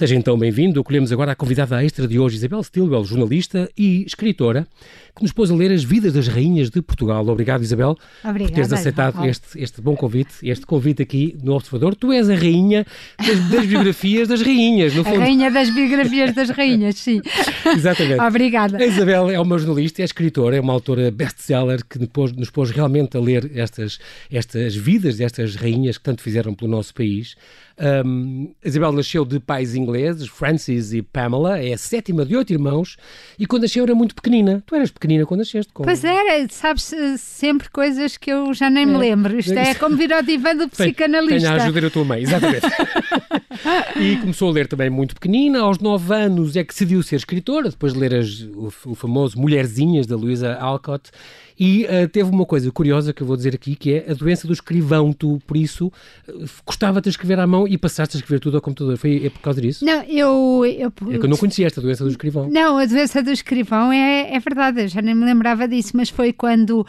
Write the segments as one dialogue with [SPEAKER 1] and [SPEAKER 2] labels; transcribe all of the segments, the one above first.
[SPEAKER 1] Seja então bem-vindo. Acolhemos agora a convidada extra de hoje, Isabel Stilwell, jornalista e escritora, que nos pôs a ler as vidas das rainhas de Portugal. Obrigado, Isabel,
[SPEAKER 2] Obrigada,
[SPEAKER 1] por teres aceitado este, este bom convite, este convite aqui no Observador. Tu és a rainha das, das biografias das rainhas, no fundo.
[SPEAKER 2] A rainha das biografias das rainhas, sim.
[SPEAKER 1] Exatamente.
[SPEAKER 2] Obrigada.
[SPEAKER 1] A Isabel é uma jornalista, é escritora, é uma autora best-seller que nos pôs, nos pôs realmente a ler estas, estas vidas destas rainhas que tanto fizeram pelo nosso país. Um, Isabel nasceu de pais ingleses, Francis e Pamela, é a sétima de oito irmãos, e quando nasceu era muito pequenina. Tu eras pequenina quando nasceste? Como...
[SPEAKER 2] Pois era, sabes sempre coisas que eu já nem me é. lembro. Isto é como vir ao divã do psicanalista.
[SPEAKER 1] Tenho a ajuda da tua mãe, exatamente. e começou a ler também muito pequenina. Aos nove anos é que decidiu ser escritora, depois de ler as, o, o famoso Mulherzinhas, da Louisa Alcott. E uh, teve uma coisa curiosa que eu vou dizer aqui, que é a doença do escrivão. Tu, por isso, uh, gostava de escrever à mão e passaste a escrever tudo ao computador. Foi é por causa disso?
[SPEAKER 2] Não, eu, eu...
[SPEAKER 1] É que eu não conhecia esta doença do escrivão.
[SPEAKER 2] Não, a doença do escrivão é, é verdade, eu já nem me lembrava disso, mas foi quando uh,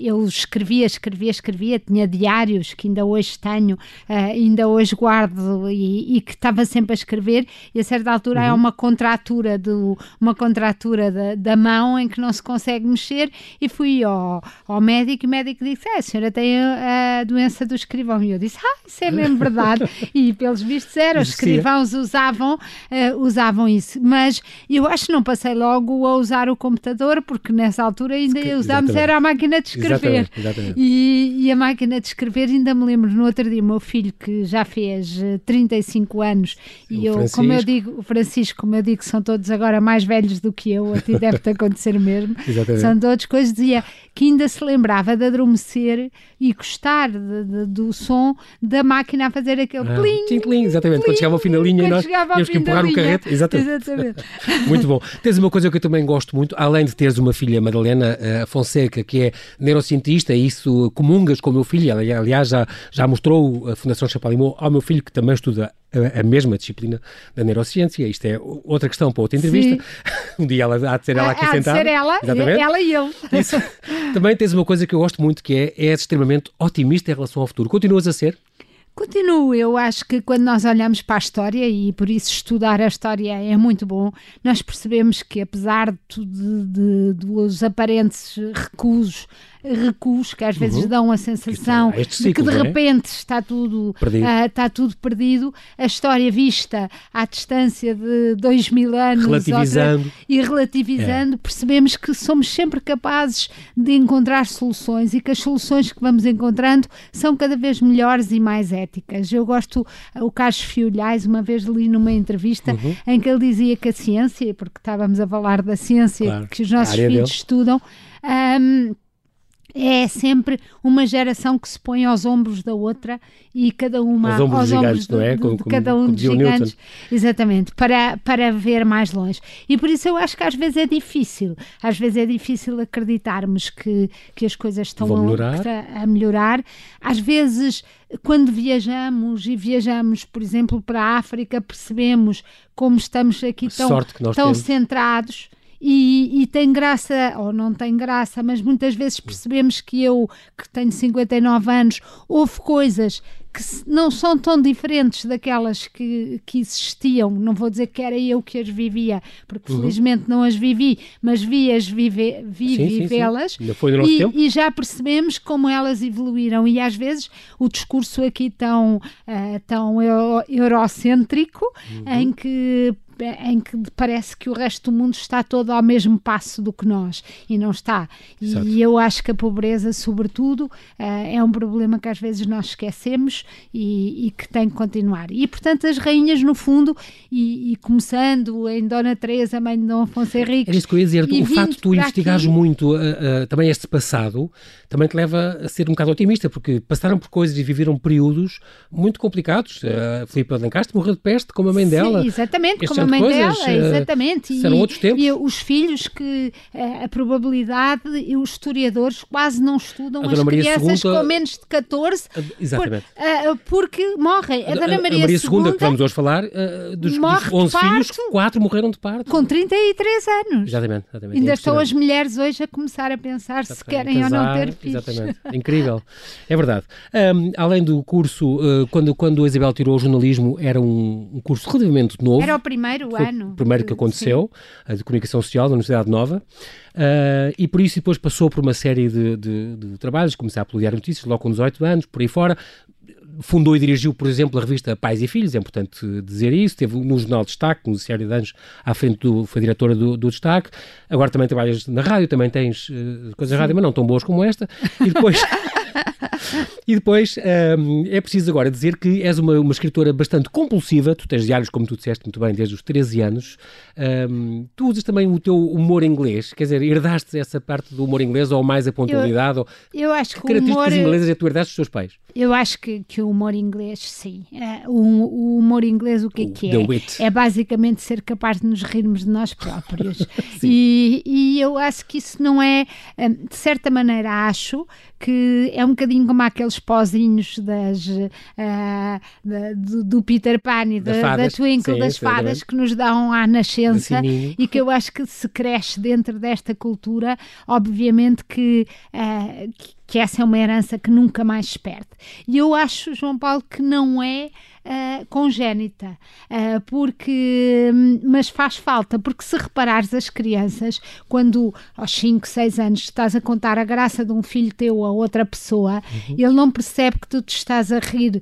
[SPEAKER 2] eu escrevia, escrevia, escrevia, tinha diários que ainda hoje tenho, ainda hoje guardo e, e, que estava sempre a escrever e a certa altura uhum. é uma contratura, do, uma contratura da, da mão em que não se consegue mexer e fui ao ao, ao médico e o médico disse: É, a senhora tem a, a doença do escrivão. E eu disse: Ah, isso é mesmo verdade. e pelos vistos era, os escrivãos usavam, uh, usavam isso. Mas eu acho que não passei logo a usar o computador, porque nessa altura ainda Escre usámos era a máquina de escrever.
[SPEAKER 1] Exatamente, exatamente.
[SPEAKER 2] E, e, a máquina de escrever, ainda me lembro no outro dia, o meu filho que já fez 35 eh, anos,
[SPEAKER 1] o
[SPEAKER 2] e eu,
[SPEAKER 1] Francisco.
[SPEAKER 2] como eu digo, o Francisco, como eu digo, são todos agora mais velhos do que eu, a ti deve-te acontecer mesmo.
[SPEAKER 1] Exatamente.
[SPEAKER 2] São todos coisas, dizia que ainda se lembrava de adormecer e gostar de, de, do som da máquina a fazer aquele ah, plim,
[SPEAKER 1] plim, exatamente,
[SPEAKER 2] plim,
[SPEAKER 1] quando chegava ao fim da linha e nós tínhamos que empurrar o carrete. Exatamente.
[SPEAKER 2] exatamente.
[SPEAKER 1] Muito bom. Tens uma coisa que eu também gosto muito, além de teres uma filha, Madalena uh, Fonseca, que é neurocientista, e isso comungas com o meu filho, aliás, já, já mostrou a Fundação Chapalimau ao meu filho, que também estuda a, mesma disciplina da neurociência. Isto é outra questão para outra entrevista. Um dia ela há de ser ela aqui
[SPEAKER 2] há
[SPEAKER 1] sentada.
[SPEAKER 2] Há de ser ela,
[SPEAKER 1] Exatamente.
[SPEAKER 2] ela e eu.
[SPEAKER 1] Isso. Também tens uma coisa que eu gosto muito que é és extremamente otimista em relação ao futuro. Continuas a ser?
[SPEAKER 2] Continuo, eu acho que quando nós olhamos para a história e por isso estudar a história é muito bom, nós percebemos que apesar de, de, de dos aparentes recusos recuos que às vezes uhum. dão a sensação
[SPEAKER 1] ciclo,
[SPEAKER 2] de que de
[SPEAKER 1] é?
[SPEAKER 2] repente está tudo perdido. Uh, está tudo perdido. A história vista à distância de dois mil anos
[SPEAKER 1] relativizando.
[SPEAKER 2] Outra, e relativizando, é. percebemos que somos sempre capazes de encontrar soluções e que as soluções que vamos encontrando são cada vez melhores e mais éticas. Eu gosto, o Carlos Fiolhais, uma vez li numa entrevista
[SPEAKER 1] uhum.
[SPEAKER 2] em que ele dizia que a ciência, porque estávamos a falar da ciência
[SPEAKER 1] claro.
[SPEAKER 2] que os nossos filhos
[SPEAKER 1] dele.
[SPEAKER 2] estudam, um, é sempre uma geração que se põe aos ombros da outra e cada uma
[SPEAKER 1] aos ombros,
[SPEAKER 2] aos
[SPEAKER 1] gigantes,
[SPEAKER 2] de,
[SPEAKER 1] não é? Como,
[SPEAKER 2] de cada um dos gigantes, exatamente, para, para ver mais longe. E por isso eu acho que às vezes é difícil, às vezes é difícil acreditarmos que, que as coisas estão
[SPEAKER 1] a melhorar.
[SPEAKER 2] A, a melhorar. Às vezes, quando viajamos e viajamos, por exemplo, para a África, percebemos como estamos aqui tão, tão centrados e, e, tem graça, ou não tem graça, mas muitas vezes percebemos que eu, que tenho 59 anos, houve coisas que não são tão diferentes daquelas que, que existiam. Não vou dizer que era eu que as vivia, porque uhum. felizmente não as vivi, mas vi-as vive, vi vivê-las. E, e, já percebemos como elas evoluíram. E às vezes o discurso aqui tão, uh, tão eurocêntrico, uhum. em que em que parece que o resto do mundo está todo ao mesmo passo do que nós e não está.
[SPEAKER 1] Exato.
[SPEAKER 2] E eu acho que a pobreza, sobretudo, é um problema que às vezes nós esquecemos e, e que tem que continuar. E portanto, as rainhas, no fundo, e, e começando em Dona Teresa, mãe de Dom Afonso Henriques.
[SPEAKER 1] Era isso que eu ia dizer. O facto de tu investigares aqui... muito uh, uh, também este passado também te leva a ser um bocado otimista, porque passaram por coisas e viveram períodos muito complicados. Uh, Filipe Alencastre morreu de peste, como a mãe
[SPEAKER 2] Sim,
[SPEAKER 1] dela.
[SPEAKER 2] Exatamente,
[SPEAKER 1] este
[SPEAKER 2] como a mãe
[SPEAKER 1] coisas.
[SPEAKER 2] Dela, exatamente.
[SPEAKER 1] Uh, e, outros tempos.
[SPEAKER 2] E os filhos que uh, a probabilidade e os historiadores quase não estudam a as crianças II, com menos de 14
[SPEAKER 1] exatamente.
[SPEAKER 2] Por, uh, porque morrem. A, a Dona Maria,
[SPEAKER 1] Maria II, que vamos hoje falar, dos, dos 11 filhos, 4 morreram de parto.
[SPEAKER 2] Com 33 anos.
[SPEAKER 1] Exatamente. exatamente
[SPEAKER 2] Ainda estão as mulheres hoje a começar a pensar se querem casar, ou não ter filhos.
[SPEAKER 1] Exatamente. Incrível. É verdade. Um, além do curso, quando, quando a Isabel tirou o jornalismo, era um, um curso relativamente novo.
[SPEAKER 2] Era o primeiro
[SPEAKER 1] Foi
[SPEAKER 2] ano.
[SPEAKER 1] O primeiro que aconteceu, a de Comunicação Social da Universidade Nova. Uh, e por isso depois passou por uma série de, de, de trabalhos, começar pelo Diário Notícias, logo com 18 anos, por aí fora, fundou e dirigiu, por exemplo, a revista Pais e Filhos, é importante dizer isso, teve no Jornal Destaque, no Diário de Anos, à frente do, foi diretora do, do Destaque, agora também trabalhas na rádio, também tens uh, coisas rádio, mas não tão boas como esta, e depois... e depois um, é preciso agora dizer que és uma, uma escritora bastante compulsiva, tu tens diários, como tu disseste muito bem, desde os 13 anos. Um, tu usas também o teu humor inglês, quer dizer, herdaste essa parte do humor inglês ou mais a pontualidade?
[SPEAKER 2] Eu,
[SPEAKER 1] ou,
[SPEAKER 2] eu acho que,
[SPEAKER 1] que características
[SPEAKER 2] humor...
[SPEAKER 1] inglesas é tu herdaste dos teus pais?
[SPEAKER 2] Eu acho que, que o humor inglês, sim. Uh, o, o, humor inglês, o que é que é? É basicamente ser capaz de nos rirmos de nós próprios. e, e eu acho que isso não é, hum, de certa maneira, acho que é um bocadinho como aqueles pozinhos das, uh, da, do, do, Peter Pan e da, da Twinkle, sim, das fadas que nos dão à nascença e que eu acho que se cresce dentro desta cultura, obviamente que, uh, que que essa é uma herança que nunca mais se perde. E eu acho, João Paulo, que não é uh, congénita, uh, porque, mas faz falta, porque se reparares as crianças, quando aos 5, 6 anos estás a contar a graça de um filho teu a outra pessoa, uhum. ele não percebe que tu te estás a rir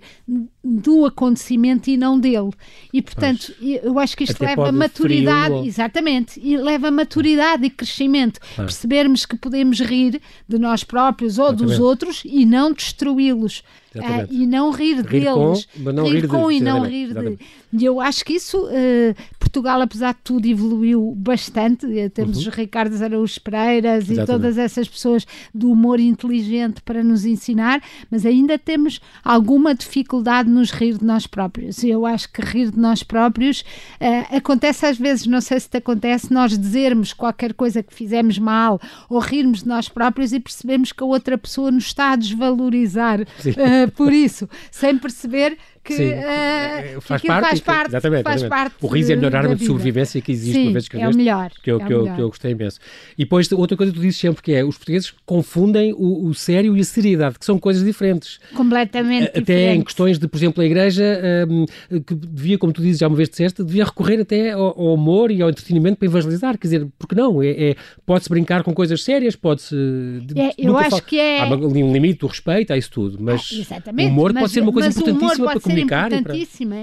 [SPEAKER 2] do acontecimento e não dele. E portanto, eu acho que isto leva a maturidade, frio, exatamente, e leva a maturidade e crescimento. Percebermos que podemos rir de nós próprios ou exatamente. Dos outros e não destruí-los. Uh, e não rir, rir deles.
[SPEAKER 1] Com, não rir, rir
[SPEAKER 2] com
[SPEAKER 1] de,
[SPEAKER 2] e não rir de. E eu acho que isso, uh, Portugal, apesar de tudo, evoluiu bastante. Temos uhum. os Ricardo Araújo Pereiras exatamente. e todas essas pessoas do humor inteligente para nos ensinar, mas ainda temos alguma dificuldade nos rir de nós próprios. E eu acho que rir de nós próprios uh, acontece às vezes, não sei se te acontece, nós dizermos qualquer coisa que fizemos mal ou rirmos de nós próprios e percebemos que a outra pessoa nos está a desvalorizar. Uh, por isso, sem perceber que, uh,
[SPEAKER 1] faz, parte,
[SPEAKER 2] faz parte,
[SPEAKER 1] exatamente,
[SPEAKER 2] faz
[SPEAKER 1] exatamente.
[SPEAKER 2] parte.
[SPEAKER 1] O riso é a melhor arma de sobrevivência que existe,
[SPEAKER 2] Sim,
[SPEAKER 1] uma vez que
[SPEAKER 2] é o melhor.
[SPEAKER 1] Que eu,
[SPEAKER 2] é
[SPEAKER 1] que, eu, que eu gostei imenso. E depois, outra coisa que tu dizes sempre que é, os portugueses confundem o, o sério e a seriedade, que são coisas diferentes.
[SPEAKER 2] Completamente
[SPEAKER 1] Até
[SPEAKER 2] diferentes.
[SPEAKER 1] em questões de, por exemplo, a igreja, um, que devia, como tu dizes, já uma vez disseste, devia recorrer até ao, ao humor e ao entretenimento para evangelizar, quer dizer, porque não? É, é pode-se brincar com coisas sérias, pode-se...
[SPEAKER 2] É, eu acho que é...
[SPEAKER 1] Há um limite do respeito, há isso tudo, mas ah, o humor mas, pode ser uma coisa importantíssima para comunicar
[SPEAKER 2] e para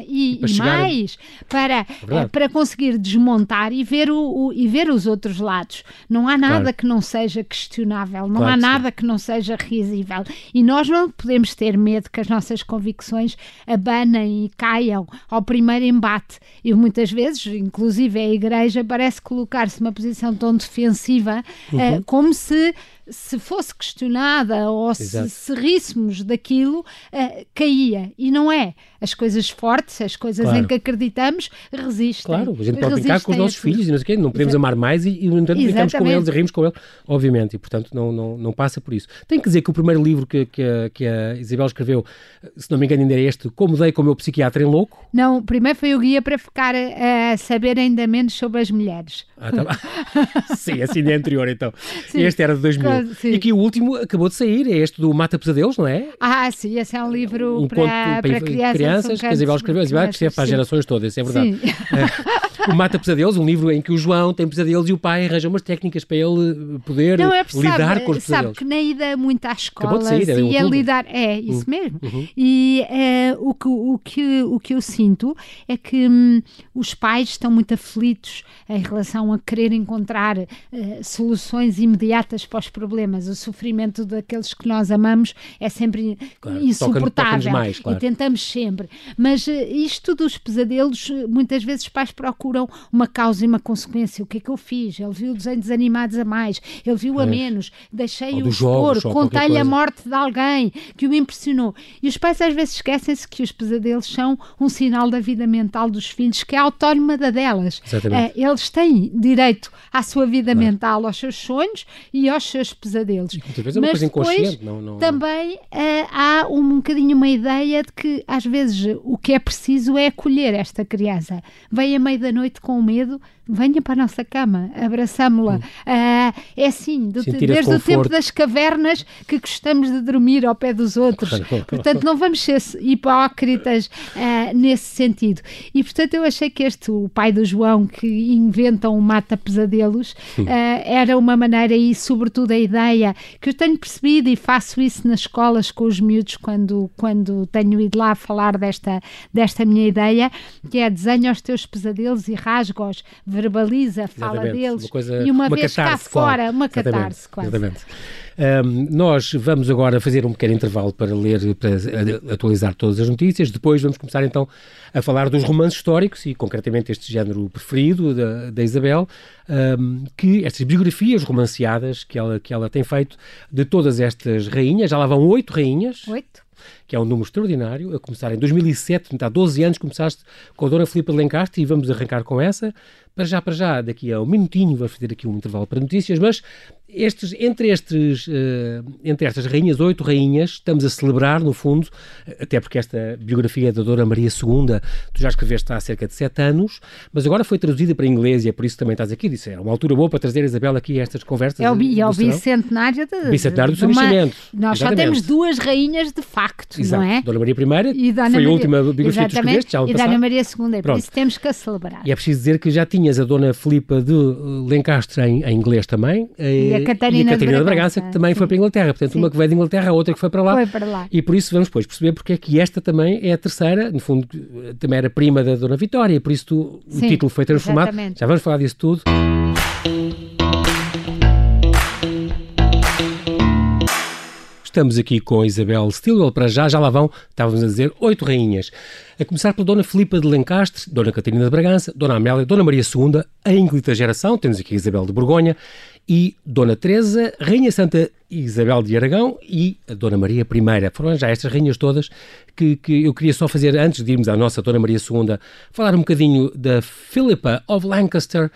[SPEAKER 2] e, e, mais para, é para conseguir desmontar e ver, o, o, e ver os outros lados. Não há nada claro. que não seja questionável, não claro há que nada sim. que não seja risível. E nós não podemos ter medo que as nossas convicções abanem e caiam ao primeiro embate. E muitas vezes, inclusive a Igreja, parece colocar-se numa posição tão defensiva uhum. uh, como se se fosse questionada ou se, se ríssemos daquilo, uh, caía. E não é. As coisas fortes, as coisas claro. em que acreditamos, resistem.
[SPEAKER 1] Claro, a gente pode brincar com os nossos filhos e não sei o quê, não podemos Exato. amar mais e, e no entanto, brincamos com eles e rimos com eles, obviamente, e portanto não, não, não passa por isso. Tenho que dizer que o primeiro livro que, que, a, que a Isabel escreveu, se não me engano, ainda é este, Como Dei com o meu psiquiatra em louco.
[SPEAKER 2] Não, primeiro foi o guia para ficar a saber ainda menos sobre as mulheres.
[SPEAKER 1] Ah, tá Sim, assim é anterior então. Sim. Este era de 2000. Sim. E aqui o último acabou de sair, é este do Mata Pesadelos, não é?
[SPEAKER 2] Ah, sim, esse é um livro um para, para, para, crianças.
[SPEAKER 1] Crianças que a Isabel escreveu, a Isabel escreve para as gerações todas, isso é verdade. o Mata Pesadelos, um livro em que o João tem pesadelos e o pai arranja umas técnicas para ele poder não, é lidar sabe, com os pesadelos.
[SPEAKER 2] Sabe que na ida muito à escola sair, é e a lidar, é isso uhum. mesmo. Uhum. E uh, o, que, o, que, o que eu sinto é que hum, os pais estão muito aflitos em relação a querer encontrar uh, soluções imediatas para os problemas. O sofrimento daqueles que nós amamos é sempre claro, insuportável. mais, claro. E tentamos sempre. Mas uh, isto dos pesadelos, muitas vezes os pais procuram uma causa e uma consequência. O que é que eu fiz? Ele viu desenhos animados a mais, ele viu a menos, deixei-o expor, contei-lhe a morte de alguém que o impressionou. E os pais às vezes esquecem-se que os pesadelos são um sinal da vida mental dos filhos, que é autónoma da delas. Uh, eles têm direito à sua vida mental, aos seus sonhos e aos seus pesadelos.
[SPEAKER 1] E, vezes é uma Mas coisa inconsciente, não, não,
[SPEAKER 2] também uh, há um bocadinho uma ideia de que às vezes o que é preciso é acolher esta criança. Vem à meia da noite com medo, venha para a nossa cama, abraçamo-la. Hum. Uh, é assim, do, desde o tempo das cavernas que gostamos de dormir ao pé dos outros. portanto, não vamos ser hipócritas uh, nesse sentido. E, portanto, eu achei que este, o pai do João, que inventa um mata-pesadelos, uh, era uma maneira e, sobretudo, a ideia que eu tenho percebido e faço isso nas escolas com os miúdos quando, quando tenho ido lá falar desta, desta minha ideia, que é desenha os teus pesadelos e rasga-os verbaliza, fala Exatamente. deles uma coisa, e uma, uma vez cá fora, uma catarse quase. Exatamente.
[SPEAKER 1] Um, nós vamos agora fazer um pequeno intervalo para ler, para atualizar todas as notícias. Depois vamos começar então a falar dos romances históricos e concretamente este género preferido da, da Isabel, um, que estas biografias romanceadas que ela, que ela tem feito de todas estas rainhas, já lá vão oito rainhas.
[SPEAKER 2] Oito
[SPEAKER 1] que é um número extraordinário, a começar em 2007, há 12 anos começaste com a Dona Filipe Lencastre e vamos arrancar com essa. Para já, para já, daqui a um minutinho, vou fazer aqui um intervalo para notícias, mas estes, entre, estes, uh, entre estas rainhas, oito rainhas, estamos a celebrar, no fundo, até porque esta biografia da Dona Maria II, tu já escreveste há cerca de sete anos, mas agora foi traduzida para inglês e é por isso que também estás aqui. Disse, é uma altura boa para trazer a Isabel aqui a estas conversas.
[SPEAKER 2] É o, e é o bicentenário, de,
[SPEAKER 1] bicentenário do seu nascimento.
[SPEAKER 2] Nós Exatamente. só temos duas rainhas de facto, Exato. não é?
[SPEAKER 1] Dona Maria I e Dona foi Maria, a última biografia que tu escreveste, já
[SPEAKER 2] E Dona Maria II, é por isso temos que a celebrar.
[SPEAKER 1] E é preciso dizer que já tinhas a Dona Filipa de Lencastre em, em inglês também.
[SPEAKER 2] E a Catarina, e a Catarina
[SPEAKER 1] de Bragança, que também sim. foi para a Inglaterra. Portanto, sim. uma que veio de Inglaterra, a outra que foi para lá.
[SPEAKER 2] Foi para lá.
[SPEAKER 1] E por isso vamos depois perceber porque é que esta também é a terceira, no fundo, também era prima da Dona Vitória, por isso tu, o título foi transformado. Exatamente. Já vamos falar disso tudo. Estamos aqui com a Isabel Stilwell para já, já lá vão, estávamos a dizer, oito rainhas. A começar pela Dona Filipa de Lencastre, Dona Catarina de Bragança, Dona Amélia, Dona Maria II, a ínclita geração, temos aqui a Isabel de Borgonha, e Dona Teresa, Rainha Santa Isabel de Aragão e a Dona Maria I. Foram já estas rainhas todas que, que eu queria só fazer, antes de irmos à nossa Dona Maria II, falar um bocadinho da Philippa of Lancaster,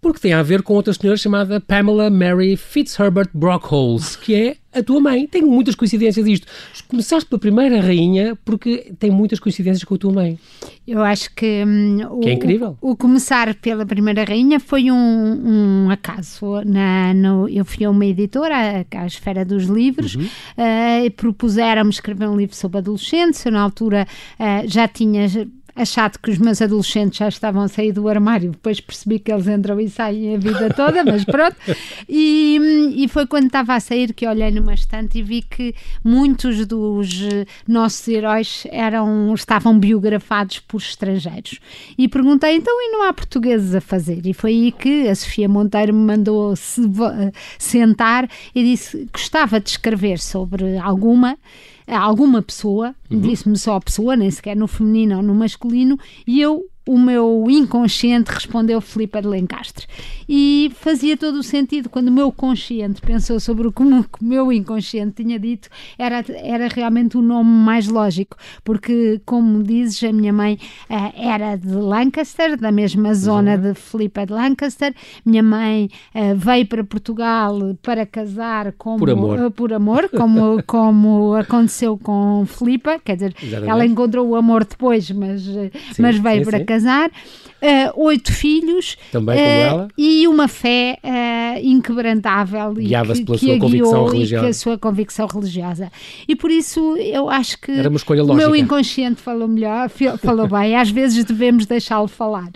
[SPEAKER 1] porque tem a ver com outra senhora chamada Pamela Mary Fitzherbert Brockholes, que é a tua mãe. Tem muitas coincidências disto. Começaste pela primeira rainha porque tem muitas coincidências com a tua mãe.
[SPEAKER 2] Eu acho que, hum,
[SPEAKER 1] que o, é incrível.
[SPEAKER 2] O, o, começar pela primeira rainha foi um, um acaso. Na, no, eu fui a uma editora, à, à Esfera dos Livros, uhum. uh, e propuseram-me escrever um livro sobre adolescentes. Eu, na altura, uh, já tinha achado que os meus adolescentes já estavam a sair do armário, depois percebi que eles entram e saem a vida toda, mas pronto. E, e foi quando estava a sair que olhei numa estante e vi que muitos dos nossos heróis eram, estavam biografados por estrangeiros. E perguntei, então, e não há portugueses a fazer? E foi aí que a Sofia Monteiro me mandou se, sentar e disse que gostava de escrever sobre alguma alguma pessoa, uhum. disse-me só a pessoa, nem sequer no feminino ou no masculino, e eu o meu inconsciente respondeu Filipe de Lencastre. E fazia todo o sentido quando o meu consciente pensou sobre o que o meu inconsciente tinha dito, era, era realmente o nome mais lógico, porque, como dizes, a minha mãe uh, era de Lancaster, da mesma zona uhum. de Filipe de Lancaster. Minha mãe uh, veio para Portugal para casar como,
[SPEAKER 1] por amor,
[SPEAKER 2] uh, por amor como, como aconteceu com Filipe, quer dizer, Exatamente. ela encontrou o amor depois, mas, sim, mas veio sim, para sim. casar casar, uh, oito filhos
[SPEAKER 1] Também como uh, ela.
[SPEAKER 2] e uma fé uh, inquebrantável
[SPEAKER 1] Guiava-se pela
[SPEAKER 2] que
[SPEAKER 1] sua convicção religiosa.
[SPEAKER 2] a sua convicção religiosa. E por isso eu acho que o meu inconsciente falou melhor, falou bem. Às vezes devemos deixá-lo falar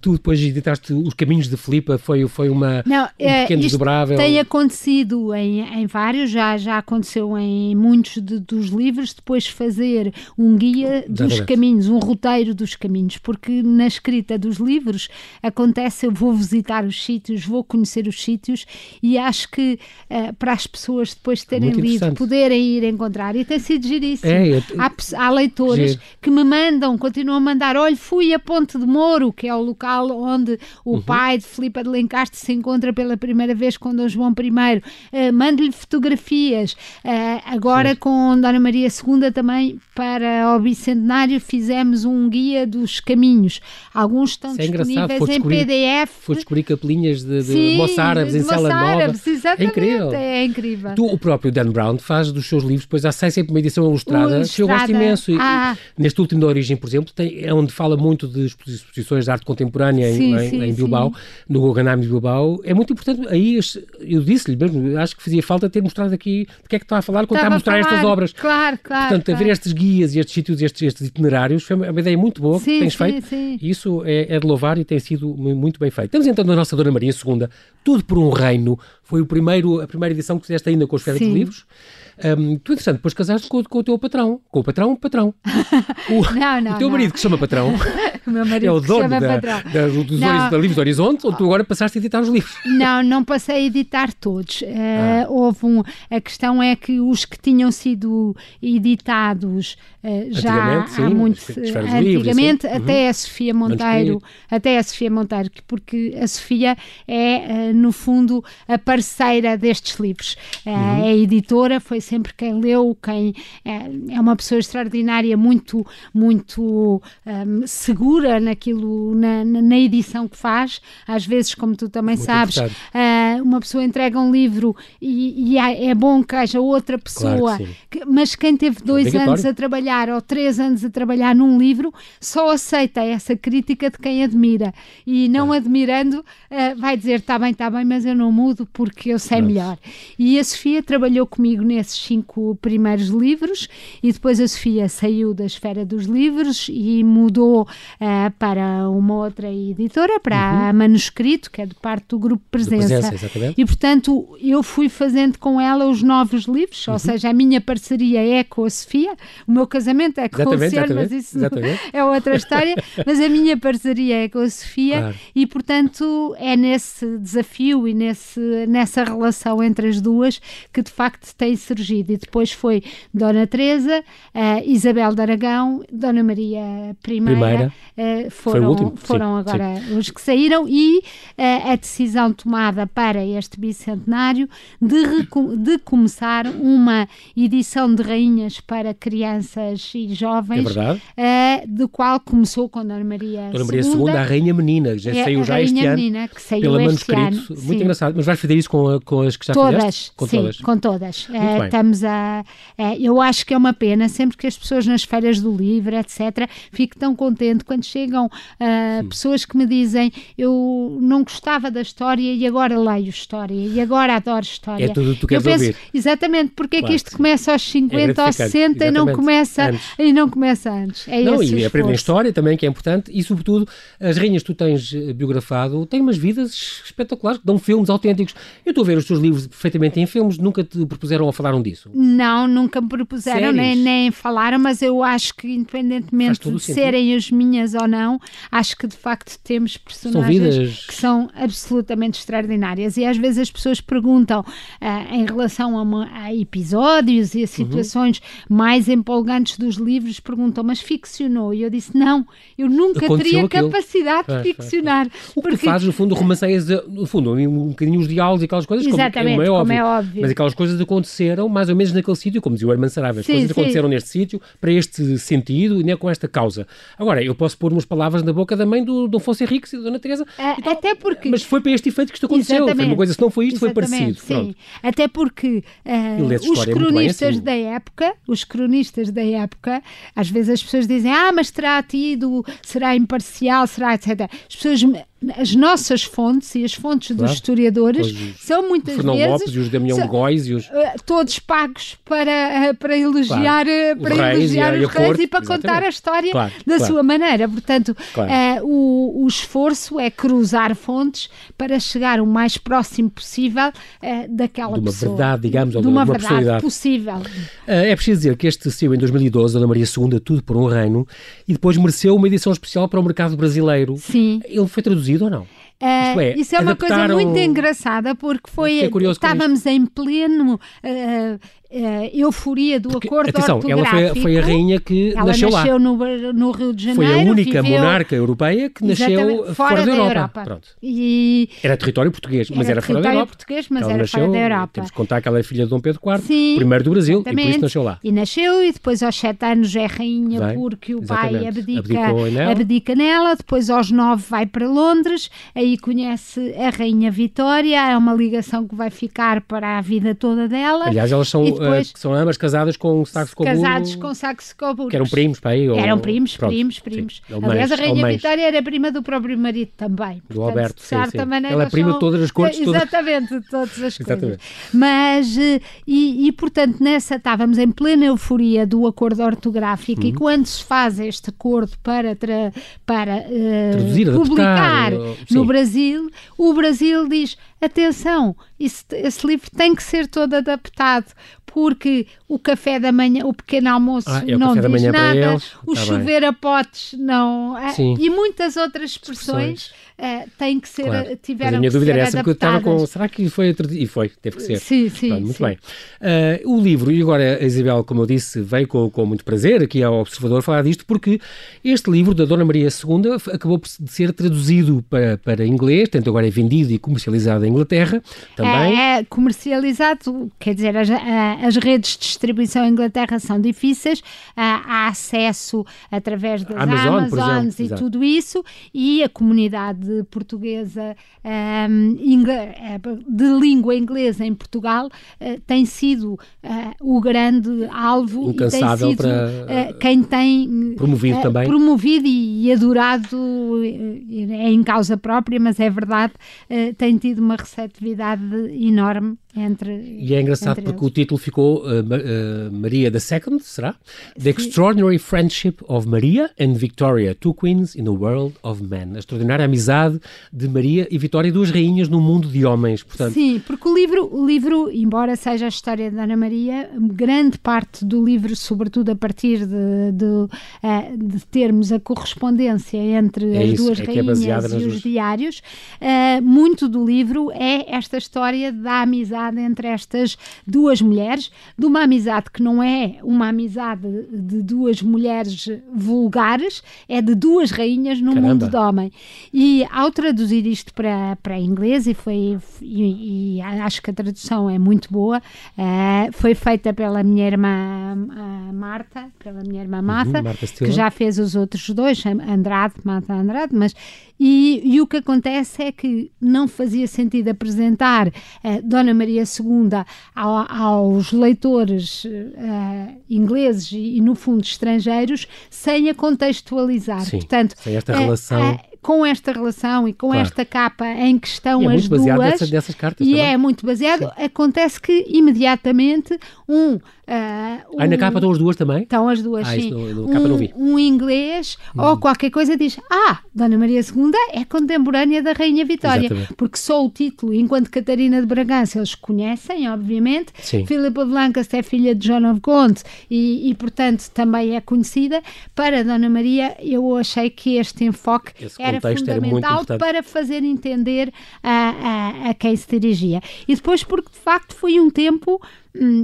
[SPEAKER 1] tu depois editaste Os Caminhos de Filipa, foi, foi uma,
[SPEAKER 2] Não,
[SPEAKER 1] um é, pequeno desdobrável?
[SPEAKER 2] tem acontecido em, em vários, já, já aconteceu em muitos de, dos livros, depois fazer um guia dos Exatamente. caminhos, um roteiro dos caminhos, porque na escrita dos livros acontece, eu vou visitar os sítios, vou conhecer os sítios e acho que uh, para as pessoas depois terem lido, poderem ir encontrar, e tem sido giríssimo. É, eu, há, há leitores que me mandam, continuam a mandar, olha, fui a Ponte de Moro, que é o local onde o uhum. pai de Filipe de Lencastre se encontra pela primeira vez com Dom João I. Uh, Mande-lhe fotografias. Uh, agora Sim. com Dona Maria II também para o bicentenário fizemos um guia dos caminhos. Alguns estão é disponíveis em PDF.
[SPEAKER 1] Foi descobrir capelinhas de, de Sim, moçárabes em cela nova.
[SPEAKER 2] É incrível. É incrível.
[SPEAKER 1] Tu, o próprio Dan Brown faz dos seus livros, depois há sempre uma edição ilustrada, ilustrada. que eu gosto imenso. E, ah. neste último da Origem, por exemplo, tem, é onde fala muito de exposições de arte contemporânea sim, em, sim, em, Bilbao, sim. no Guggenheim de Bilbao. É muito importante. Aí eu disse-lhe mesmo, acho que fazia falta ter mostrado aqui porque é que está a falar quando Estava está a mostrar a estas obras.
[SPEAKER 2] Claro, claro.
[SPEAKER 1] Portanto,
[SPEAKER 2] claro.
[SPEAKER 1] haver estes guias e estes sítios, estes, estes itinerários, foi uma ideia muito boa que tens feito. E isso é, é, de louvar e tem sido muito bem feito. Temos então na nossa Dona Maria II, Tudo por um Reino, foi o primeiro, a primeira edição que fizeste ainda com os Férias de Livros. Um, tu, interessante, depois casaste com, com, o teu patrão. Com o patrão, patrão.
[SPEAKER 2] O, não, não,
[SPEAKER 1] o teu
[SPEAKER 2] não.
[SPEAKER 1] marido que chama patrão.
[SPEAKER 2] o meu marido
[SPEAKER 1] é o dono da, da, da, dos da Livros do Horizonte, ou tu agora passaste a editar os livros?
[SPEAKER 2] Não, não passei a editar todos. Uh, ah. Houve um. A questão é que os que tinham sido editados uh, já
[SPEAKER 1] sim,
[SPEAKER 2] há muito. Antigamente, até uhum. a Sofia Monteiro, até a Sofia Monteiro, porque a Sofia é, uh, no fundo, a parceira destes livros. Uhum. É editora, foi sempre quem leu, quem é, é uma pessoa extraordinária, muito, muito um, segura naquilo, na, na, edição que faz. Às vezes, como tu também muito sabes, uh, uma pessoa entrega um livro e, e, é bom que haja outra pessoa, claro que que, mas quem teve dois anos a trabalhar ou três anos a trabalhar num livro só aceita essa crítica de quem admira. E não admirando uh, vai dizer está bem, está bem, mas eu não mudo porque eu sei melhor. E a Sofia trabalhou comigo nesses cinco primeiros livros e depois a Sofia saiu da esfera dos livros e mudou uh, para uma outra editora, para uhum. a Manuscrito, que é de parte do Grupo Presença.
[SPEAKER 1] Presença
[SPEAKER 2] e portanto eu fui fazendo com ela os novos livros, uhum. ou seja, a minha parceria é com a Sofia, o meu casamento é com exatamente, o Luciano, mas isso exatamente. é outra história, mas a minha parceria é com a Sofia claro. e portanto é nesse desafio e nesse, nessa relação entre as duas que de facto tem surgido. E depois foi Dona Teresa, uh, Isabel de Aragão, Dona Maria I, Primeira. Uh, foram,
[SPEAKER 1] último,
[SPEAKER 2] foram
[SPEAKER 1] sim,
[SPEAKER 2] agora
[SPEAKER 1] sim.
[SPEAKER 2] os que saíram e uh, a decisão tomada para este bicentenário de, de começar uma edição de rainhas para crianças e jovens,
[SPEAKER 1] é
[SPEAKER 2] do qual começou com Dona Maria
[SPEAKER 1] Dona Maria II, a Rainha Menina, já é saiu já este
[SPEAKER 2] menina,
[SPEAKER 1] ano,
[SPEAKER 2] que saiu
[SPEAKER 1] pela
[SPEAKER 2] este
[SPEAKER 1] manuscrito,
[SPEAKER 2] ano,
[SPEAKER 1] muito engraçado, mas vais fazer isso com, com as que já
[SPEAKER 2] todas,
[SPEAKER 1] fizeste?
[SPEAKER 2] Com sim, todas, com todas. Uh, estamos a, eu acho que é uma pena, sempre que as pessoas nas feiras do livro, etc., fico tão contente quando chegam uh, pessoas que me dizem eu não gostava da história e agora leio história e agora adoro história.
[SPEAKER 1] É tudo o que tu queres eu penso, ouvir.
[SPEAKER 2] Exatamente, porque claro, é que isto sim. começa aos 50 é aos 60 e não começa antes. e não começa antes. É
[SPEAKER 1] não, e aprendem história também, que é importante, e sobretudo as rainhas que tu tens eh, biografado têm umas vidas espetaculares, dão filmes autênticos. Eu estou a ver os teus livros perfeitamente em filmes, nunca te propuseram ou disso?
[SPEAKER 2] Não, nunca me propuseram, nem, nem falaram, mas eu acho que independentemente de sentido. serem as minhas ou não, acho que de facto temos personagens são que são absolutamente extraordinárias. E às vezes as pessoas perguntam uh, em relação a, uma, a, episódios e a uhum. situações uhum. mais empolgantes dos livros, perguntam, mas ficcionou? E eu disse, não, eu nunca Aconteceu teria aquilo. capacidade de ficcionar.
[SPEAKER 1] O que porque... tu fazes, no fundo, romanceias, no fundo, um bocadinho os diálogos e aquelas coisas,
[SPEAKER 2] Exatamente,
[SPEAKER 1] como, é, óbvio,
[SPEAKER 2] como é óbvio.
[SPEAKER 1] Mas aquelas coisas aconteceram mais ou menos naquele sítio, como dizia o Herman Saraiva, as sim, coisas sim. aconteceram neste sítio, para este sentido e nem com esta causa. Agora, eu posso pôr umas palavras na boca da mãe do Dom Afonso Henriques e da Dona Teresa.
[SPEAKER 2] É, até porque...
[SPEAKER 1] Mas foi para este efeito que isto aconteceu. Exatamente. Foi uma coisa, se não foi isto, foi parecido.
[SPEAKER 2] Sim. Pronto. Até porque uh, os cronistas assim. da época, os cronistas da época, às vezes as pessoas dizem, ah, mas terá tido, será imparcial, será etc. As pessoas as nossas fontes e as fontes claro. dos historiadores são muitas
[SPEAKER 1] Fernão
[SPEAKER 2] vezes
[SPEAKER 1] Lopes e os Damião de Góis e os
[SPEAKER 2] uh, todos pagos para uh, para elogiar claro. uh, para reis elogiar e os reis corte, e para exatamente. contar a história claro, da sua maneira. Portanto o, o, esforço é cruzar fontes para chegar o mais próximo possível daquela
[SPEAKER 1] de uma
[SPEAKER 2] pessoa.
[SPEAKER 1] verdade digamos
[SPEAKER 2] de uma, uma verdade possível.
[SPEAKER 1] É preciso dizer que este saiu em 2012 Ana Maria II tudo por um reino e depois mereceu uma edição especial para o mercado brasileiro.
[SPEAKER 2] Sim.
[SPEAKER 1] Ele foi traduzido traduzido ou não?
[SPEAKER 2] Uh, é, isso é uma coisa muito engraçada porque foi estávamos em pleno uh, uh, euforia do Porque, acordo
[SPEAKER 1] atenção. Ela foi, foi, a rainha que
[SPEAKER 2] ela
[SPEAKER 1] nasceu,
[SPEAKER 2] nasceu
[SPEAKER 1] lá.
[SPEAKER 2] No, no Rio de Janeiro.
[SPEAKER 1] Foi a única viveu, monarca europeia que nasceu fora, fora da, Europa. Europa. Pronto.
[SPEAKER 2] E,
[SPEAKER 1] era território português, mas era, era fora da Europa.
[SPEAKER 2] português, mas era nasceu, fora da Europa.
[SPEAKER 1] Temos que contar que ela é filha de Dom Pedro IV, Sim, primeiro do Brasil, exatamente. e por isso nasceu lá.
[SPEAKER 2] E nasceu e depois aos sete anos é rainha porque o pai abdica, abdica nela, depois aos nove vai para Londres, aí conhece a rainha Vitória, é uma ligação que vai ficar para a vida toda dela.
[SPEAKER 1] Aliás, elas são, depois, uh, são ambas casadas com Saxe Coburgo.
[SPEAKER 2] Casados com Saxe Coburgo.
[SPEAKER 1] Que eram primos para aí? Ou...
[SPEAKER 2] Eram primos, Pronto, primos, primos. Sim, Aliás, a rainha Vitória era prima do próprio marido também.
[SPEAKER 1] Do Portanto, Alberto, sim, sim. Ela é prima são... de todas as cortes.
[SPEAKER 2] Exatamente, todas, todas as coisas. Mas, eh, e, e, portanto, nessa estávamos em plena euforia do acordo ortográfico uhum. e quando se faz este acordo para, tra, para uh,
[SPEAKER 1] Traduzir,
[SPEAKER 2] publicar
[SPEAKER 1] adaptar,
[SPEAKER 2] no Brasil, o Brasil diz, atenção, esse, esse livro tem que ser todo adaptado, porque o café da manhã, o pequeno almoço ah, é não diz nada, o tá chover bem. a potes não. Eh, Sim. E muitas outras expressões, uh, têm que ser, claro. tiveram Mas a minha dúvida era essa, porque eu estava com,
[SPEAKER 1] será que foi, e foi, teve que ser.
[SPEAKER 2] Sim, sim.
[SPEAKER 1] Pronto, muito
[SPEAKER 2] sim.
[SPEAKER 1] bem. Uh, o livro, e agora a Isabel, como eu disse, veio com, com muito prazer aqui ao Observador falar disto, porque este livro da Dona Maria II acabou por ser traduzido para, para inglês, tanto agora é vendido e comercializado em Inglaterra também.
[SPEAKER 2] É, é comercializado, quer dizer, as, as redes de distribuição em Inglaterra são difíceis, há acesso através das Amazon, Amazons e Exato. tudo isso, e a comunidade portuguesa um, eh, de língua inglesa em Portugal uh, tem sido uh, o grande alvo
[SPEAKER 1] Incansável
[SPEAKER 2] e tem
[SPEAKER 1] sido
[SPEAKER 2] para, quem tem
[SPEAKER 1] promovido também.
[SPEAKER 2] promovido e, e adorado é em causa própria, mas é verdade, tem tido uma receptividade enorme entre.
[SPEAKER 1] E é engraçado porque eles. o título ficou uh, uh, Maria II, será? The Extraordinary Friendship of Maria and Victoria, Two Queens in the World of Men. A extraordinária amizade de Maria e Vitória, duas rainhas no mundo de homens. Portanto...
[SPEAKER 2] Sim, porque o livro, o livro, embora seja a história de Ana Maria, grande parte do livro, sobretudo a partir de, de, uh, de termos a correspondência entre é as isso, duas é, é rainhas é e os duas... diários, muito do livro é esta história da amizade amizade entre estas duas mulheres, de uma amizade que não é uma amizade de duas mulheres vulgares, é de duas rainhas no Caramba. mundo de homem. E ao traduzir isto para, para inglês, e foi e, e acho que a tradução é muito boa, uh, foi feita pela minha irmã uh, Marta, pela minha irmã Marta, uhum, Marta que já fez os outros dois, Andrade, Marta Andrade, mas e, e, o que acontece é que não fazia sentido apresentar uh, Dona Maria II ao, aos leitores uh, ingleses e, no fundo, estrangeiros sem a contextualizar.
[SPEAKER 1] Sim, Portanto, sem esta relação
[SPEAKER 2] com esta relação e com claro. esta capa em que estão é as duas.
[SPEAKER 1] Dessas, dessas cartas,
[SPEAKER 2] e
[SPEAKER 1] também.
[SPEAKER 2] é muito baseado. Sim. Acontece que imediatamente um
[SPEAKER 1] Uh, um, na capa estão as duas também?
[SPEAKER 2] Estão as duas, ah, sim.
[SPEAKER 1] No capa
[SPEAKER 2] um,
[SPEAKER 1] não vi.
[SPEAKER 2] um inglês hum. ou qualquer coisa diz: Ah, Dona Maria II é contemporânea da Rainha Vitória. Exatamente. Porque só o título, enquanto Catarina de Bragança, eles conhecem, obviamente. Sim. Filipa de Lancaster é filha de John of Gaunt e, e, portanto, também é conhecida. Para Dona Maria, eu achei que este enfoque Esse era fundamental era para fazer entender a, a, a quem se dirigia. E depois, porque de facto foi um tempo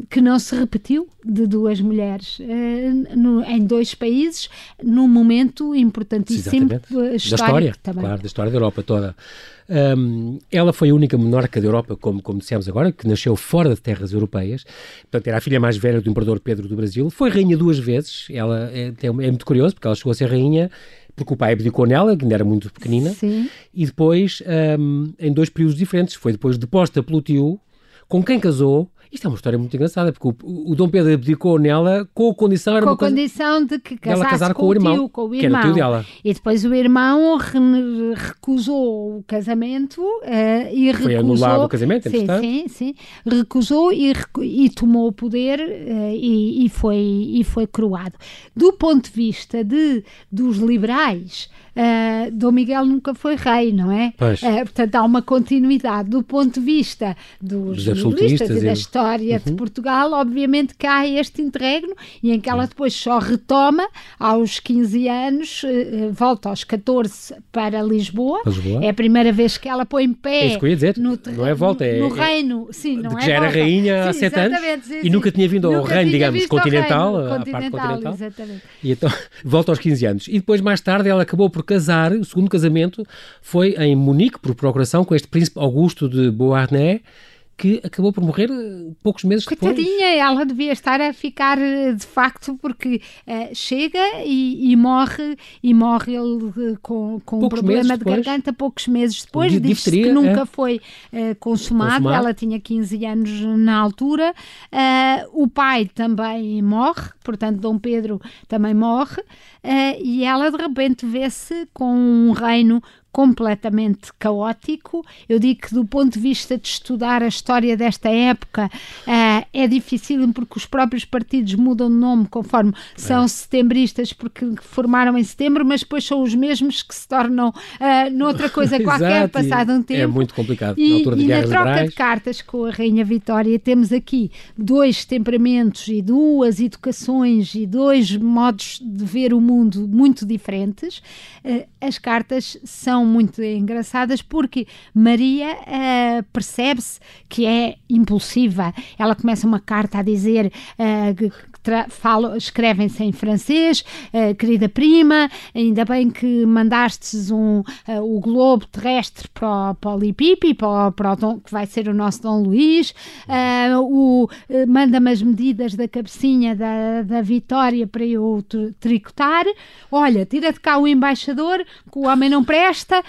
[SPEAKER 2] que não se repetiu de duas mulheres uh, no, em dois países num momento importantíssimo
[SPEAKER 1] da história também. claro da história da Europa toda. Um, ela foi a única monarca da Europa como como dissemos agora que nasceu fora de terras europeias. Portanto era a filha mais velha do imperador Pedro do Brasil. Foi rainha duas vezes. Ela é, é muito curioso porque ela chegou a ser rainha porque o pai abdicou nela, que ainda era muito pequenina,
[SPEAKER 2] Sim.
[SPEAKER 1] e depois, um, em dois períodos diferentes, foi depois deposta pelo tio, com quem casou, isto é uma história muito engraçada, porque o, o Dom Pedro abdicou nela com a condição, era
[SPEAKER 2] com a condição de que casasse
[SPEAKER 1] casar
[SPEAKER 2] com, com, o irmão, tio, com o irmão.
[SPEAKER 1] Que era o tio dela.
[SPEAKER 2] E depois o irmão re recusou o casamento uh, e
[SPEAKER 1] Foi
[SPEAKER 2] recusou...
[SPEAKER 1] anulado o casamento,
[SPEAKER 2] sim, sim, sim. Recusou e, e tomou o poder uh, e, e, foi, e foi coroado. Do ponto de vista de, dos liberais, uh, Dom Miguel nunca foi rei, não é?
[SPEAKER 1] Uh,
[SPEAKER 2] portanto, há uma continuidade do ponto de vista dos,
[SPEAKER 1] dos absolutistas
[SPEAKER 2] e da história uhum. de Portugal, obviamente que há este interregno e em que ela depois só retoma aos 15 anos, uh, volta aos 14 para Lisboa.
[SPEAKER 1] Lisboa.
[SPEAKER 2] É a primeira vez que ela põe em pé. É
[SPEAKER 1] isso que eu ia dizer. No, não é volta, é.
[SPEAKER 2] No reino, sim, não é.
[SPEAKER 1] Já era rainha há 7 anos sim, e nunca tinha vindo ao reino, digamos, continental, reino, continental, parte continental. Exatamente. E então volta aos 15 anos. E depois, mais tarde, ela acabou por casar, o segundo casamento foi em Munique, por procuração, com este príncipe Augusto de Beauharnais que acabou por morrer eh, poucos meses
[SPEAKER 2] Coitadinha,
[SPEAKER 1] depois.
[SPEAKER 2] Coitadinha, ela devia estar a ficar eh, de facto porque uh, chega e, e, morre e morre ele com, com um problema de garganta poucos meses depois, diz que nunca é? foi uh, consumado. consumado, ela tinha 15 anos na altura, uh, o pai também morre, portanto Dom Pedro também morre e ela de repente vê-se com um reino completamente caótico. Eu digo que, do ponto de vista de estudar a história desta época, uh, é difícil porque os próprios partidos mudam de nome conforme são é. setembristas, porque formaram em setembro, mas depois são os mesmos que se tornam uh, noutra coisa qualquer, passado um é tempo. É
[SPEAKER 1] muito complicado. E, na, altura de e na
[SPEAKER 2] troca
[SPEAKER 1] liberais.
[SPEAKER 2] de cartas com a Rainha Vitória, temos aqui dois temperamentos e duas educações e dois modos de ver o mundo muito diferentes. Uh, as cartas são muito engraçadas porque Maria uh, percebe-se que é impulsiva. Ela começa uma carta a dizer uh, que escrevem-se em francês, uh, querida prima, ainda bem que mandastes um, uh, o globo terrestre para, para o Lipipi, para, para o Dom, que vai ser o nosso Dom Luís, uh, manda-me as medidas da cabecinha da, da Vitória para eu tricotar, olha, tira de cá o embaixador, que o homem não presta,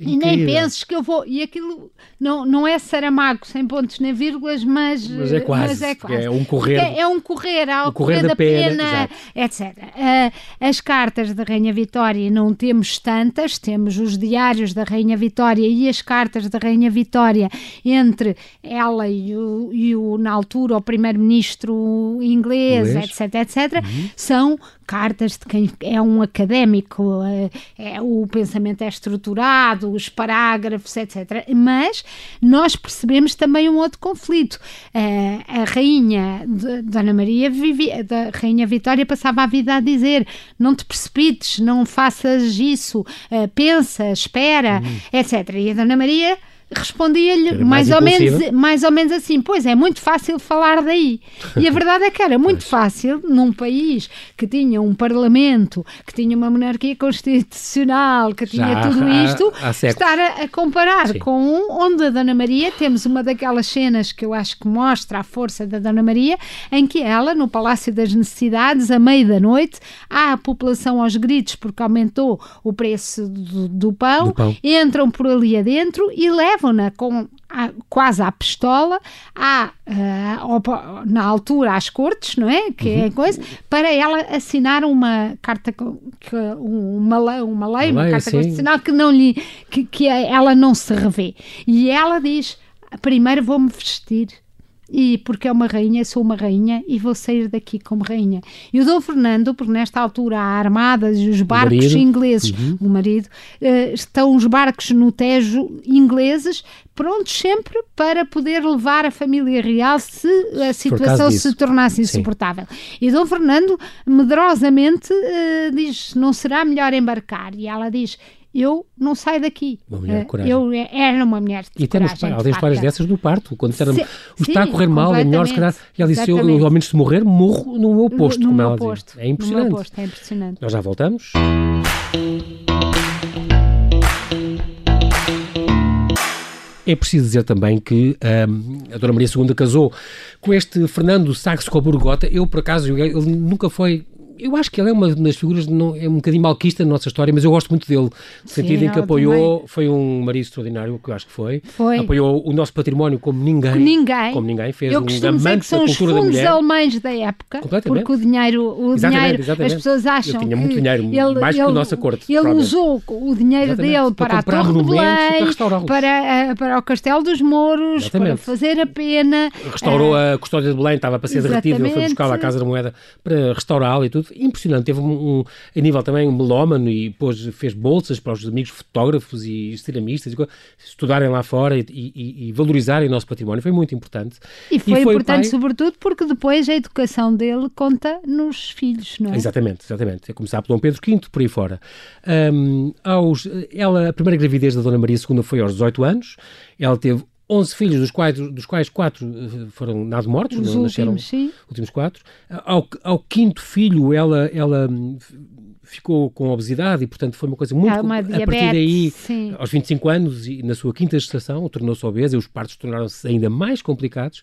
[SPEAKER 2] e nem penses que eu vou. E aquilo não, não é Saramago sem pontos nem vírgulas, mas,
[SPEAKER 1] mas é quase. Mas é, quase. é um correr.
[SPEAKER 2] É, é, um correr, ao correr, correr da, da, pena, pena etc. Uh, as cartas da Rainha Vitória não temos tantas, temos os diários da Rainha Vitória e as cartas da Rainha Vitória entre ela e o, e o na altura, o primeiro-ministro inglês, inglês, etc, etc, uhum. são cartas de quem é um académico, é, é, o pensamento é estruturado, os parágrafos, etc. Mas nós percebemos também um outro conflito. É, a rainha Dona Maria vivia, da rainha Vitória passava a vida a dizer: não te precipites, não faças isso, é, pensa, espera, uhum. etc. E a Dona Maria respondia-lhe mais, mais ou menos, mais ou menos assim: Pois é, muito fácil falar daí. E a verdade é que era muito fácil, num país que tinha um parlamento, que tinha uma monarquia constitucional, que tinha Já tudo isto, há, há estar a, a comparar Sim. com um onde a Dona Maria, temos uma daquelas cenas que eu acho que mostra a força da Dona Maria, em que ela, no Palácio das Necessidades, à meia da noite, há a população aos gritos porque aumentou o preço do, do, pão, do pão, entram por ali adentro e levam levam-na com a, quase à pistola, à, uh, na altura às cortes, não é? Que é uhum. é coisa, para ela assinar uma carta, que, uma, lei, uma lei, uma, uma carta constitucional que, não lhe, que, que ela não se revê. E ela diz: primeiro vou-me vestir e porque é uma rainha, sou uma rainha e vou sair daqui como rainha. E o Dom Fernando, porque nesta altura há armadas e os barcos ingleses, uhum. o marido, uh, estão os barcos no Tejo ingleses, prontos sempre para poder levar a família real se a situação se tornasse insuportável. Sim. E Dom Fernando, medrosamente, uh, diz: não será melhor embarcar? E ela diz: eu não saio daqui.
[SPEAKER 1] Uma mulher de eh, coragem.
[SPEAKER 2] Eu era uma mulher de
[SPEAKER 1] e coragem. E temos, tem histórias dessas do parto, quando disseram o está a correr mal, é melhor se calhar. E ela disse, eu, eu, ao menos se morrer, morro no meu posto, no, como ela posto, diz. É impressionante.
[SPEAKER 2] Posto, é impressionante.
[SPEAKER 1] Nós já voltamos. É preciso dizer também que um, a Dona Maria II casou com este Fernando Saxe Coburgota. Eu, por acaso, ele nunca foi eu acho que ele é uma das figuras, não, é um bocadinho malquista na nossa história, mas eu gosto muito dele, no sentido em que apoiou, também. foi um marido extraordinário, que eu acho que foi, foi. apoiou o nosso património como ninguém.
[SPEAKER 2] Ninguém.
[SPEAKER 1] Como ninguém fez,
[SPEAKER 2] eu um amante da cultura da mulher. os alemães da época, porque o dinheiro, o exatamente, dinheiro exatamente. as pessoas acham
[SPEAKER 1] ele tinha
[SPEAKER 2] muito
[SPEAKER 1] dinheiro,
[SPEAKER 2] ele,
[SPEAKER 1] mais ele, que o nossa corte.
[SPEAKER 2] Ele usou o dinheiro exatamente. dele para, para a Torre de Belém, para, para, para, o Castelo dos Mouros, para fazer a pena.
[SPEAKER 1] Restaurou uh, a Custódia de Belém, estava para ser derretida, ele foi buscar lá a Casa da Moeda para restaurá-la e tudo. Impressionante. Teve um, um, a nível também um melómano e depois fez bolsas para os amigos fotógrafos e ceramistas estudarem lá fora e, e, e, valorizarem o nosso património. Foi muito importante.
[SPEAKER 2] E foi, e foi importante, pai... sobretudo, porque depois a educação dele conta nos filhos, não é?
[SPEAKER 1] Exatamente, exatamente. A começar por Dom Pedro V, por aí fora. Um, aos, ela, a primeira gravidez da Dona Maria II foi aos 18 anos. Ela teve 11 filhos, dos quais, dos quais quatro eh, foram nado mortos,
[SPEAKER 2] Os
[SPEAKER 1] não,
[SPEAKER 2] nasceram sim.
[SPEAKER 1] últimos quatro. Ao, ao, quinto filho, ela, ela hum, ficou com obesidade e, portanto, foi uma coisa muito...
[SPEAKER 2] Ah, uma
[SPEAKER 1] diabetes, a partir daí, sim. aos 25 anos, e na sua quinta gestação, tornou-se obesa e os partos tornaram-se ainda mais complicados,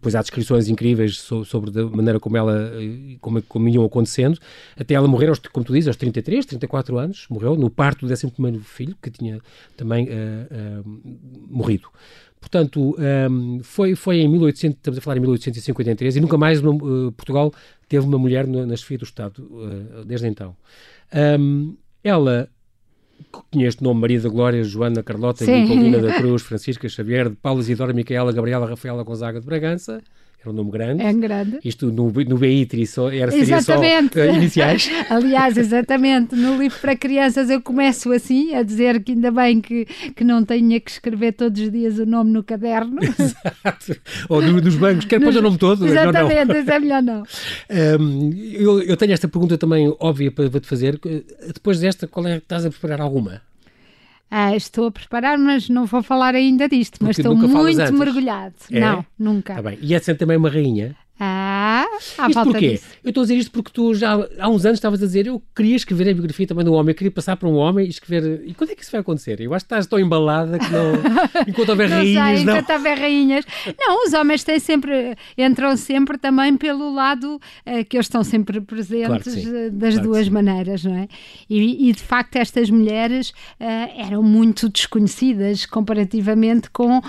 [SPEAKER 1] pois há descrições incríveis sobre a maneira como ela, eh, como, como iam acontecendo, até ela morrer, aos, como tu dizes, aos 33, 34 anos, morreu no parto do 11 filho, que tinha também uh, uh, morrido. Portanto, um, foi, foi em 1800, estamos a falar em 1853, e nunca mais uh, Portugal teve uma mulher na, na chefia do Estado, uh, desde então. Um, ela tinha este nome, Maria da Glória, Joana Carlota, Nicolina da Cruz, Francisca Xavier, Paulo Isidora, Micaela, Gabriela, Rafaela Gonzaga de Bragança, era um nome grande.
[SPEAKER 2] É grande.
[SPEAKER 1] Isto no, no BITRI só, era, seria exatamente. só uh, iniciais.
[SPEAKER 2] Aliás, exatamente. No livro para crianças eu começo assim, a dizer que ainda bem que, que não tenha que escrever todos os dias o nome no caderno.
[SPEAKER 1] Exato. Ou nos bancos, quer pôr o nome todo.
[SPEAKER 2] Exatamente, isso é melhor não.
[SPEAKER 1] Um, eu, eu tenho esta pergunta também óbvia para, para te fazer. Depois desta, qual é que estás a preparar alguma?
[SPEAKER 2] Ah, estou a preparar, mas não vou falar ainda disto, Porque mas estou muito mergulhado. É? Não, nunca.
[SPEAKER 1] Tá bem. E é sempre também uma rainha?
[SPEAKER 2] Ah, à
[SPEAKER 1] isto porquê? Disso. Eu estou a dizer isto porque tu já há uns anos estavas a dizer eu queria escrever a biografia também de um homem, eu queria passar para um homem e escrever. E quando é que isso vai acontecer? Eu acho que estás tão embalada que não. Enquanto houver não rainhas. Sei,
[SPEAKER 2] não. Enquanto houver rainhas. Não, os homens têm sempre. entram sempre também pelo lado uh, que eles estão sempre presentes claro eh, das claro duas maneiras, não é? E, e, de facto estas mulheres uh, eram muito desconhecidas comparativamente com uh,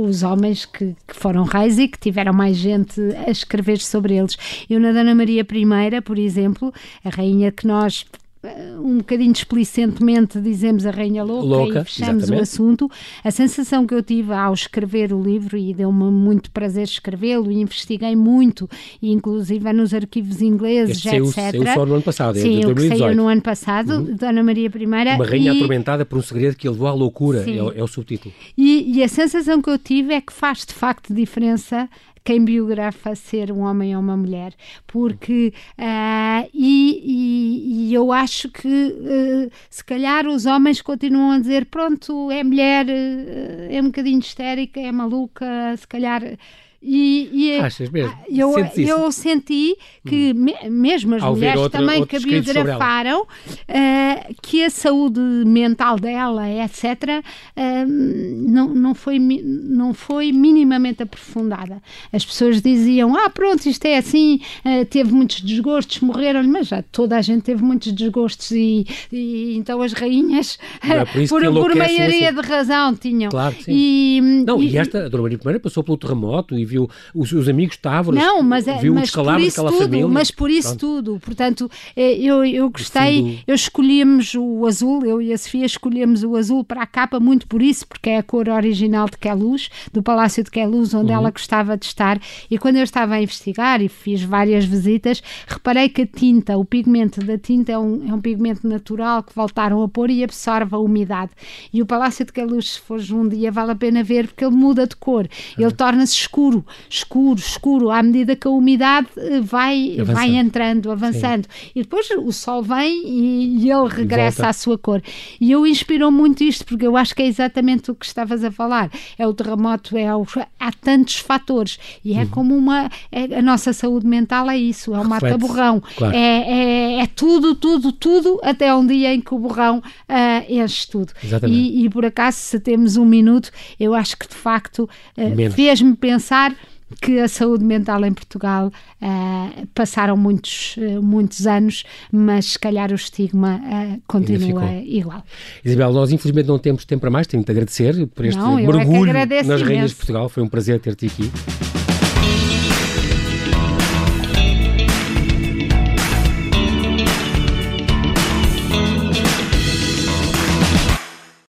[SPEAKER 2] os homens que, que foram reis e que tiveram mais gente a escrever sobre eles. Eu, na Dona Maria I, por exemplo, a rainha que nós eh, um bocadinho displicentemente dizemos a Rainha Louca, Louca e fechamos exatamente. o assunto. A sensação que eu tive ao escrever o livro, e deu-me muito prazer escrevê-lo, e investiguei muito, e inclusive nos arquivos ingleses,
[SPEAKER 1] este etc. Saiu, saiu só no ano passado,
[SPEAKER 2] é Sim, o que saiu no ano passado, uhum. Dona Maria I.
[SPEAKER 1] Uma rainha e... atormentada por um segredo que a levou à loucura, é, é, o subtítulo.
[SPEAKER 2] E, e a sensação que eu tive é que faz de facto diferença quem biografa ser um homem ou uma mulher, porque uh, e, e, e, eu acho que uh, se calhar os homens continuam a dizer pronto, é mulher, uh, é um bocadinho histérica, é maluca, se calhar e, e
[SPEAKER 1] é, Achas mesmo? Ah,
[SPEAKER 2] eu, eu senti que, hum. me, mesmo as Ao mulheres outra, também que a biografaram, uh, que a saúde mental dela, etc., uh, não, não, foi, não foi minimamente aprofundada. As pessoas diziam: ah, pronto, isto é assim, uh, teve muitos desgostos, morreram mas já toda a gente teve muitos desgostos, e, e então as rainhas, é por, por maioria assim. de razão, tinham.
[SPEAKER 1] Claro, sim. E, não, e, e esta, a Dona Maria I passou pelo terremoto e viu os, os amigos estavam,
[SPEAKER 2] não, mas, é, viu mas o descalabro daquela tudo, família. Mas por isso Pronto. tudo, portanto, é, eu, eu gostei, fundo... eu escolhemos o azul, eu e a Sofia escolhemos o azul para a capa muito por isso, porque é a cor original de Queluz, do Palácio de Queluz, onde uhum. ela gostava de estar, e quando eu estava a investigar e fiz várias visitas, reparei que a tinta, o pigmento da tinta é um, é um pigmento natural que voltaram a pôr e absorve a umidade. E o Palácio de Queluz, se fores um dia, vale a pena ver, porque ele muda de cor, ele uhum. torna-se escuro, escuro, escuro, à medida que a umidade eh, vai, vai entrando, avançando. Sim. E depois o sol vem e, e ele regressa à sua cor. E eu inspirou muito isto, porque eu acho que é exatamente o que estavas a falar. É o terremoto, é o, há tantos fatores. E é uhum. como uma. É, a nossa saúde mental é isso, é o mata-borrão. Claro. É, é, é, tudo, tudo, tudo, até um dia em que o borrão uh, enche tudo. E, e, por acaso, se temos um minuto, eu acho que de facto uh, fez-me pensar que a saúde mental em Portugal uh, passaram muitos, uh, muitos anos, mas se calhar o estigma uh, continua igual.
[SPEAKER 1] Isabel, nós infelizmente não temos tempo para mais, tenho de agradecer por este não, é mergulho é nas Rainhas de Portugal, foi um prazer ter-te aqui.